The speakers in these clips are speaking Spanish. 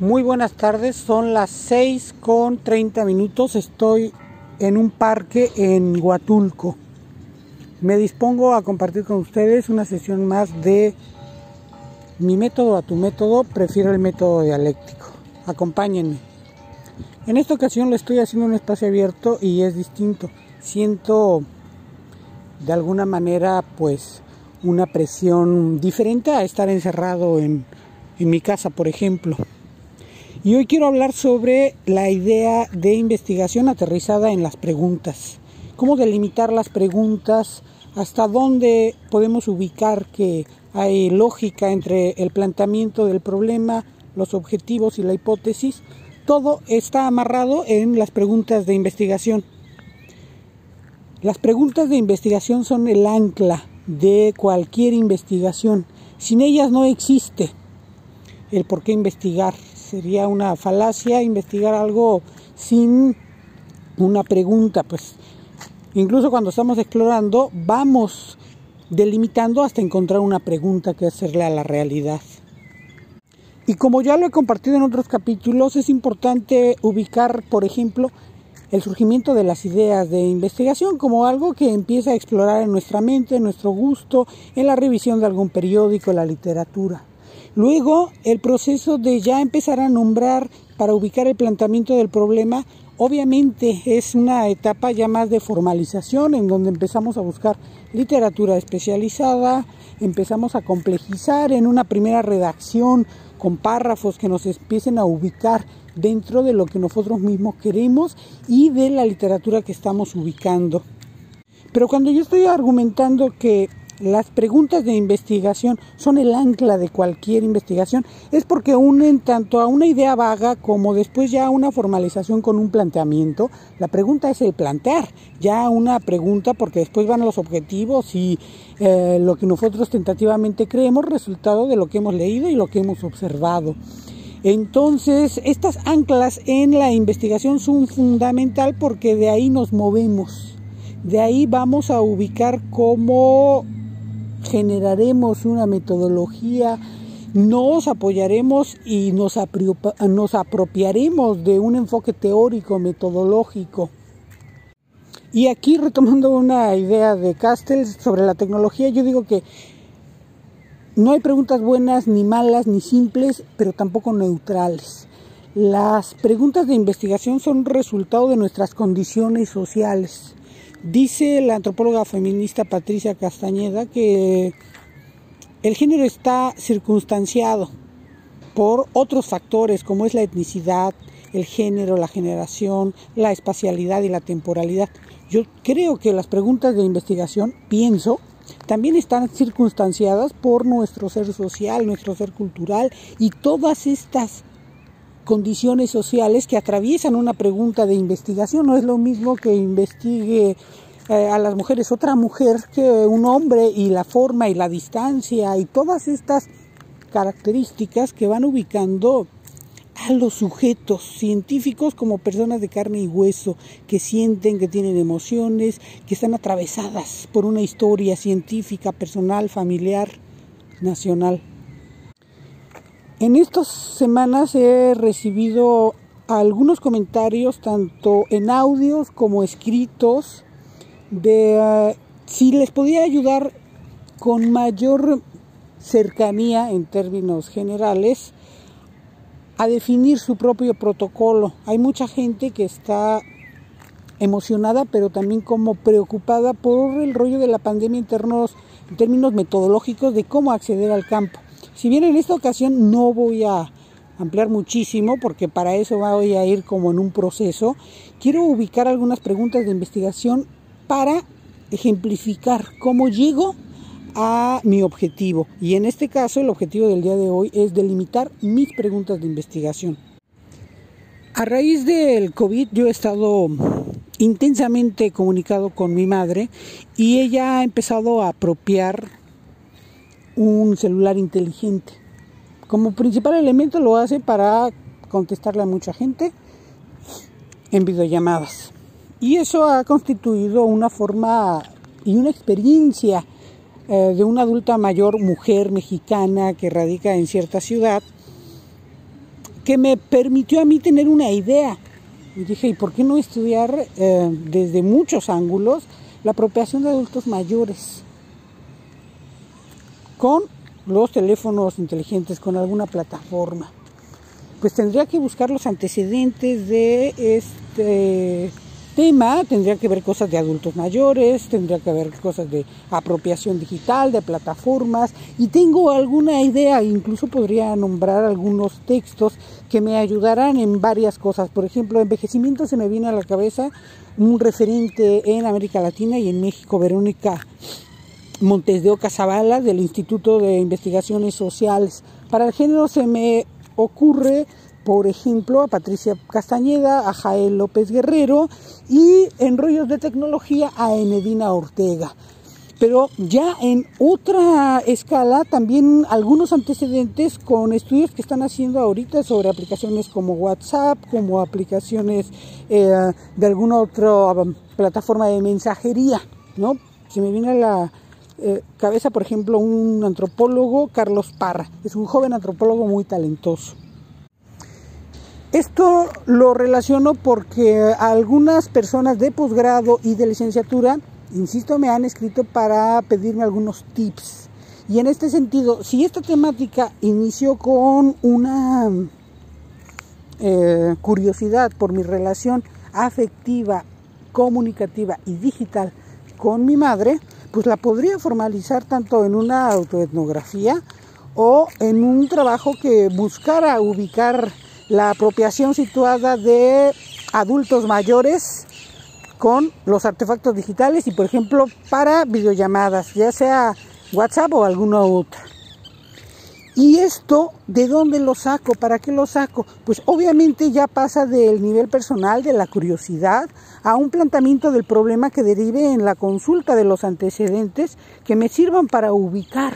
Muy buenas tardes, son las 6 con 30 minutos, estoy en un parque en Huatulco. Me dispongo a compartir con ustedes una sesión más de mi método a tu método, prefiero el método dialéctico. Acompáñenme. En esta ocasión le estoy haciendo un espacio abierto y es distinto. Siento de alguna manera pues una presión diferente a estar encerrado en, en mi casa, por ejemplo. Y hoy quiero hablar sobre la idea de investigación aterrizada en las preguntas. Cómo delimitar las preguntas, hasta dónde podemos ubicar que hay lógica entre el planteamiento del problema, los objetivos y la hipótesis. Todo está amarrado en las preguntas de investigación. Las preguntas de investigación son el ancla de cualquier investigación. Sin ellas no existe el por qué investigar. Sería una falacia investigar algo sin una pregunta. Pues incluso cuando estamos explorando vamos delimitando hasta encontrar una pregunta que hacerle a la realidad. Y como ya lo he compartido en otros capítulos, es importante ubicar, por ejemplo, el surgimiento de las ideas de investigación como algo que empieza a explorar en nuestra mente, en nuestro gusto, en la revisión de algún periódico, en la literatura. Luego, el proceso de ya empezar a nombrar para ubicar el planteamiento del problema, obviamente es una etapa ya más de formalización en donde empezamos a buscar literatura especializada, empezamos a complejizar en una primera redacción con párrafos que nos empiecen a ubicar dentro de lo que nosotros mismos queremos y de la literatura que estamos ubicando. Pero cuando yo estoy argumentando que las preguntas de investigación son el ancla de cualquier investigación, es porque unen tanto a una idea vaga como después ya a una formalización con un planteamiento. La pregunta es el plantear, ya una pregunta porque después van los objetivos y eh, lo que nosotros tentativamente creemos, resultado de lo que hemos leído y lo que hemos observado. Entonces, estas anclas en la investigación son fundamental porque de ahí nos movemos. De ahí vamos a ubicar cómo generaremos una metodología, nos apoyaremos y nos, apropiaremos de un enfoque teórico, metodológico. Y aquí retomando una idea de Castells sobre la tecnología, yo digo que no hay preguntas buenas ni malas ni simples, pero tampoco neutrales. Las preguntas de investigación son resultado de nuestras condiciones sociales. Dice la antropóloga feminista Patricia Castañeda que el género está circunstanciado por otros factores como es la etnicidad, el género, la generación, la espacialidad y la temporalidad. Yo creo que las preguntas de investigación, pienso, también están circunstanciadas por nuestro ser social, nuestro ser cultural y todas estas condiciones sociales que atraviesan una pregunta de investigación. No es lo mismo que investigue eh, a las mujeres otra mujer que un hombre y la forma y la distancia y todas estas características que van ubicando a los sujetos científicos como personas de carne y hueso que sienten, que tienen emociones, que están atravesadas por una historia científica, personal, familiar, nacional. En estas semanas he recibido algunos comentarios, tanto en audios como escritos, de eh, si les podía ayudar con mayor cercanía en términos generales a definir su propio protocolo. Hay mucha gente que está emocionada, pero también como preocupada por el rollo de la pandemia en términos metodológicos de cómo acceder al campo. Si bien en esta ocasión no voy a ampliar muchísimo porque para eso voy a ir como en un proceso, quiero ubicar algunas preguntas de investigación para ejemplificar cómo llego a mi objetivo. Y en este caso el objetivo del día de hoy es delimitar mis preguntas de investigación. A raíz del COVID yo he estado intensamente comunicado con mi madre y ella ha empezado a apropiar un celular inteligente. Como principal elemento lo hace para contestarle a mucha gente en videollamadas. Y eso ha constituido una forma y una experiencia eh, de una adulta mayor, mujer mexicana que radica en cierta ciudad, que me permitió a mí tener una idea. Y dije, ¿y por qué no estudiar eh, desde muchos ángulos la apropiación de adultos mayores con los teléfonos inteligentes, con alguna plataforma? Pues tendría que buscar los antecedentes de este tema, tendría que ver cosas de adultos mayores, tendría que ver cosas de apropiación digital, de plataformas, y tengo alguna idea, incluso podría nombrar algunos textos que me ayudarán en varias cosas. Por ejemplo, envejecimiento se me viene a la cabeza un referente en América Latina y en México, Verónica Montes de Oca Zavala, del Instituto de Investigaciones Sociales. Para el género se me ocurre por ejemplo, a Patricia Castañeda, a Jael López Guerrero y en rollos de tecnología a Enedina Ortega. Pero ya en otra escala, también algunos antecedentes con estudios que están haciendo ahorita sobre aplicaciones como WhatsApp, como aplicaciones eh, de alguna otra plataforma de mensajería, ¿no? Se me viene la eh, cabeza, por ejemplo, un antropólogo, Carlos Parra. Es un joven antropólogo muy talentoso. Esto lo relaciono porque algunas personas de posgrado y de licenciatura, insisto, me han escrito para pedirme algunos tips. Y en este sentido, si esta temática inició con una eh, curiosidad por mi relación afectiva, comunicativa y digital con mi madre, pues la podría formalizar tanto en una autoetnografía o en un trabajo que buscara ubicar la apropiación situada de adultos mayores con los artefactos digitales y por ejemplo para videollamadas, ya sea WhatsApp o alguna otra. ¿Y esto de dónde lo saco? ¿Para qué lo saco? Pues obviamente ya pasa del nivel personal, de la curiosidad, a un planteamiento del problema que derive en la consulta de los antecedentes que me sirvan para ubicar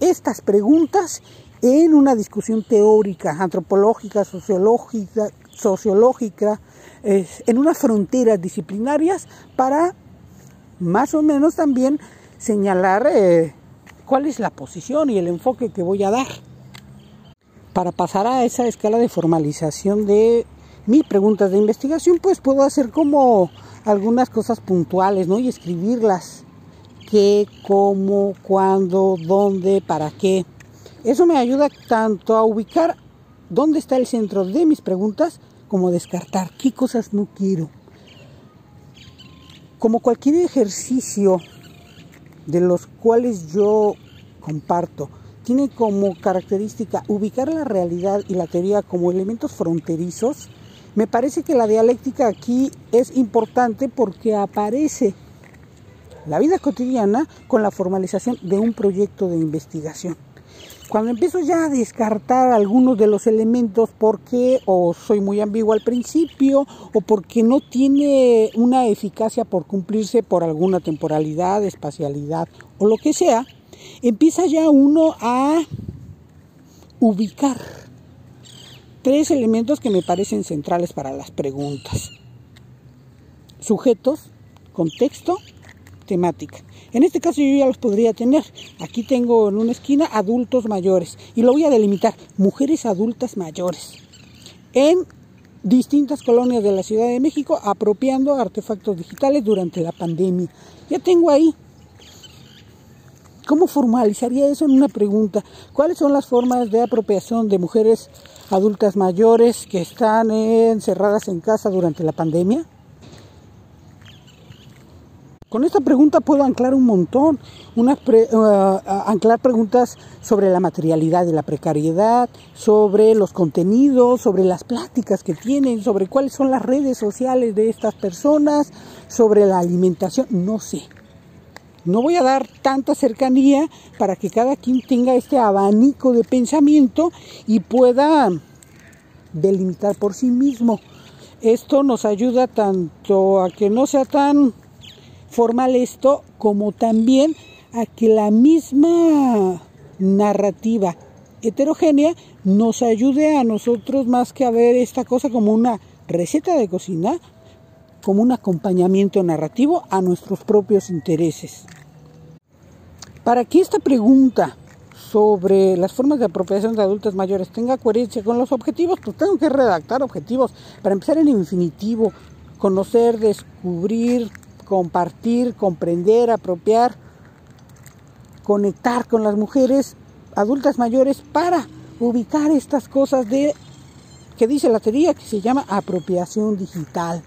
estas preguntas en una discusión teórica, antropológica, sociológica, sociológica en unas fronteras disciplinarias para más o menos también señalar eh, cuál es la posición y el enfoque que voy a dar. Para pasar a esa escala de formalización de mis preguntas de investigación, pues puedo hacer como algunas cosas puntuales, ¿no? Y escribirlas. ¿Qué, cómo, cuándo, dónde, para qué? Eso me ayuda tanto a ubicar dónde está el centro de mis preguntas como descartar qué cosas no quiero. Como cualquier ejercicio de los cuales yo comparto, tiene como característica ubicar la realidad y la teoría como elementos fronterizos, me parece que la dialéctica aquí es importante porque aparece la vida cotidiana con la formalización de un proyecto de investigación. Cuando empiezo ya a descartar algunos de los elementos porque o soy muy ambiguo al principio o porque no tiene una eficacia por cumplirse por alguna temporalidad, espacialidad o lo que sea, empieza ya uno a ubicar tres elementos que me parecen centrales para las preguntas. Sujetos, contexto, temática. En este caso yo ya los podría tener. Aquí tengo en una esquina adultos mayores y lo voy a delimitar, mujeres adultas mayores. En distintas colonias de la Ciudad de México apropiando artefactos digitales durante la pandemia. Ya tengo ahí. ¿Cómo formalizaría eso en una pregunta? ¿Cuáles son las formas de apropiación de mujeres adultas mayores que están encerradas en casa durante la pandemia? Con esta pregunta puedo anclar un montón, eh, anclar preguntas sobre la materialidad y la precariedad, sobre los contenidos, sobre las pláticas que tienen, sobre cuáles son las redes sociales de estas personas, sobre la alimentación, no sé. No voy a dar tanta cercanía para que cada quien tenga este abanico de pensamiento y pueda delimitar por sí mismo. Esto nos ayuda tanto a que no sea tan formal esto como también a que la misma narrativa heterogénea nos ayude a nosotros más que a ver esta cosa como una receta de cocina, como un acompañamiento narrativo a nuestros propios intereses. Para que esta pregunta sobre las formas de apropiación de adultos mayores tenga coherencia con los objetivos, pues tengo que redactar objetivos para empezar en infinitivo, conocer, descubrir, compartir, comprender, apropiar, conectar con las mujeres adultas mayores para ubicar estas cosas de que dice la teoría que se llama apropiación digital.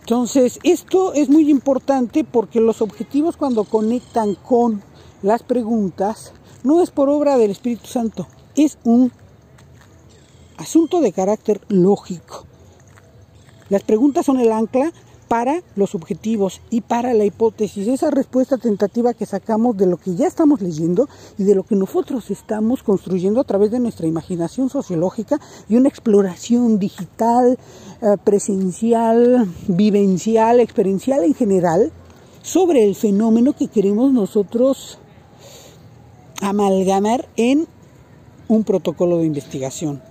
Entonces, esto es muy importante porque los objetivos cuando conectan con las preguntas no es por obra del Espíritu Santo, es un asunto de carácter lógico. Las preguntas son el ancla para los objetivos y para la hipótesis, esa respuesta tentativa que sacamos de lo que ya estamos leyendo y de lo que nosotros estamos construyendo a través de nuestra imaginación sociológica y una exploración digital, eh, presencial, vivencial, experiencial en general sobre el fenómeno que queremos nosotros amalgamar en un protocolo de investigación.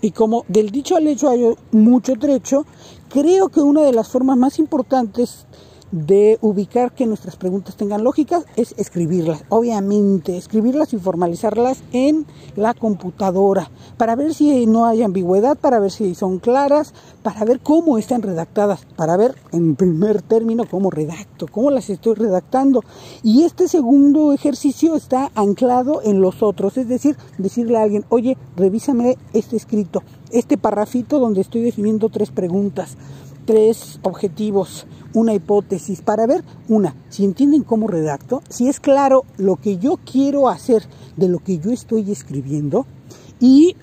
Y como del dicho al hecho hay mucho trecho, creo que una de las formas más importantes de ubicar que nuestras preguntas tengan lógica es escribirlas, obviamente, escribirlas y formalizarlas en la computadora para ver si no hay ambigüedad, para ver si son claras, para ver cómo están redactadas, para ver en primer término cómo redacto, cómo las estoy redactando. Y este segundo ejercicio está anclado en los otros, es decir, decirle a alguien, oye, revísame este escrito, este parrafito donde estoy definiendo tres preguntas, tres objetivos, una hipótesis para ver, una, si entienden cómo redacto, si es claro lo que yo quiero hacer de lo que yo estoy escribiendo y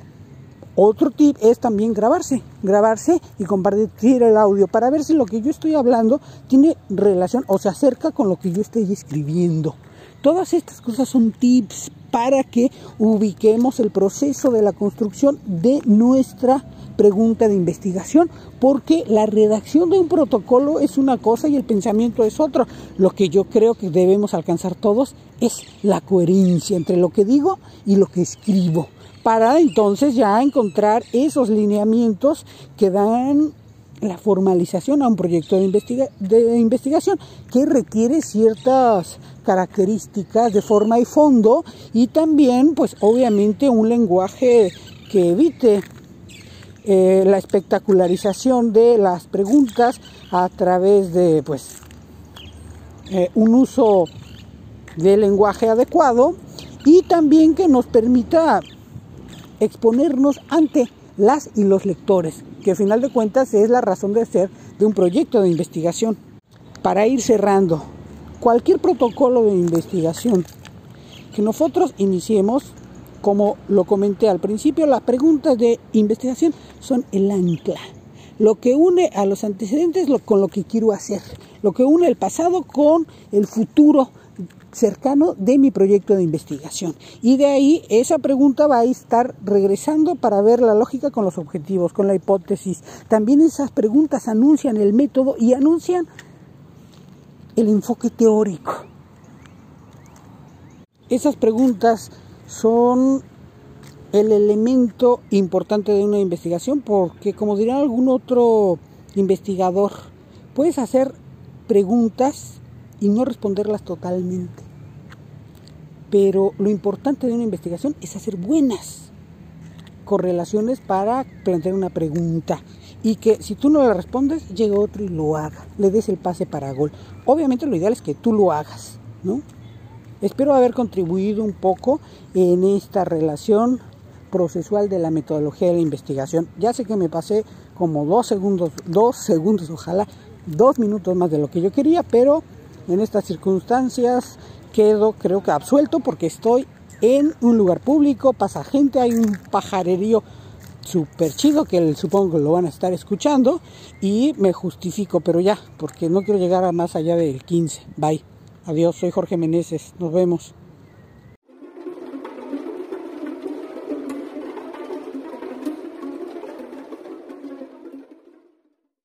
otro tip es también grabarse, grabarse y compartir el audio para ver si lo que yo estoy hablando tiene relación o se acerca con lo que yo estoy escribiendo. Todas estas cosas son tips para que ubiquemos el proceso de la construcción de nuestra pregunta de investigación, porque la redacción de un protocolo es una cosa y el pensamiento es otra. Lo que yo creo que debemos alcanzar todos es la coherencia entre lo que digo y lo que escribo, para entonces ya encontrar esos lineamientos que dan la formalización a un proyecto de, de investigación que requiere ciertas características de forma y fondo y también pues obviamente un lenguaje que evite eh, la espectacularización de las preguntas a través de pues eh, un uso de lenguaje adecuado y también que nos permita exponernos ante las y los lectores, que al final de cuentas es la razón de ser de un proyecto de investigación. Para ir cerrando, cualquier protocolo de investigación que nosotros iniciemos como lo comenté al principio, las preguntas de investigación son el ancla. Lo que une a los antecedentes con lo que quiero hacer. Lo que une el pasado con el futuro cercano de mi proyecto de investigación. Y de ahí esa pregunta va a estar regresando para ver la lógica con los objetivos, con la hipótesis. También esas preguntas anuncian el método y anuncian el enfoque teórico. Esas preguntas son el elemento importante de una investigación porque, como dirá algún otro investigador, puedes hacer preguntas y no responderlas totalmente. Pero lo importante de una investigación es hacer buenas correlaciones para plantear una pregunta y que si tú no la respondes, llegue otro y lo haga, le des el pase para gol. Obviamente lo ideal es que tú lo hagas, ¿no? Espero haber contribuido un poco en esta relación procesual de la metodología de la investigación. Ya sé que me pasé como dos segundos, dos segundos, ojalá, dos minutos más de lo que yo quería, pero en estas circunstancias quedo creo que absuelto porque estoy en un lugar público, pasa gente, hay un pajarerío súper chido que supongo que lo van a estar escuchando y me justifico, pero ya, porque no quiero llegar a más allá del 15. Bye. Adiós, soy Jorge Meneses. Nos vemos.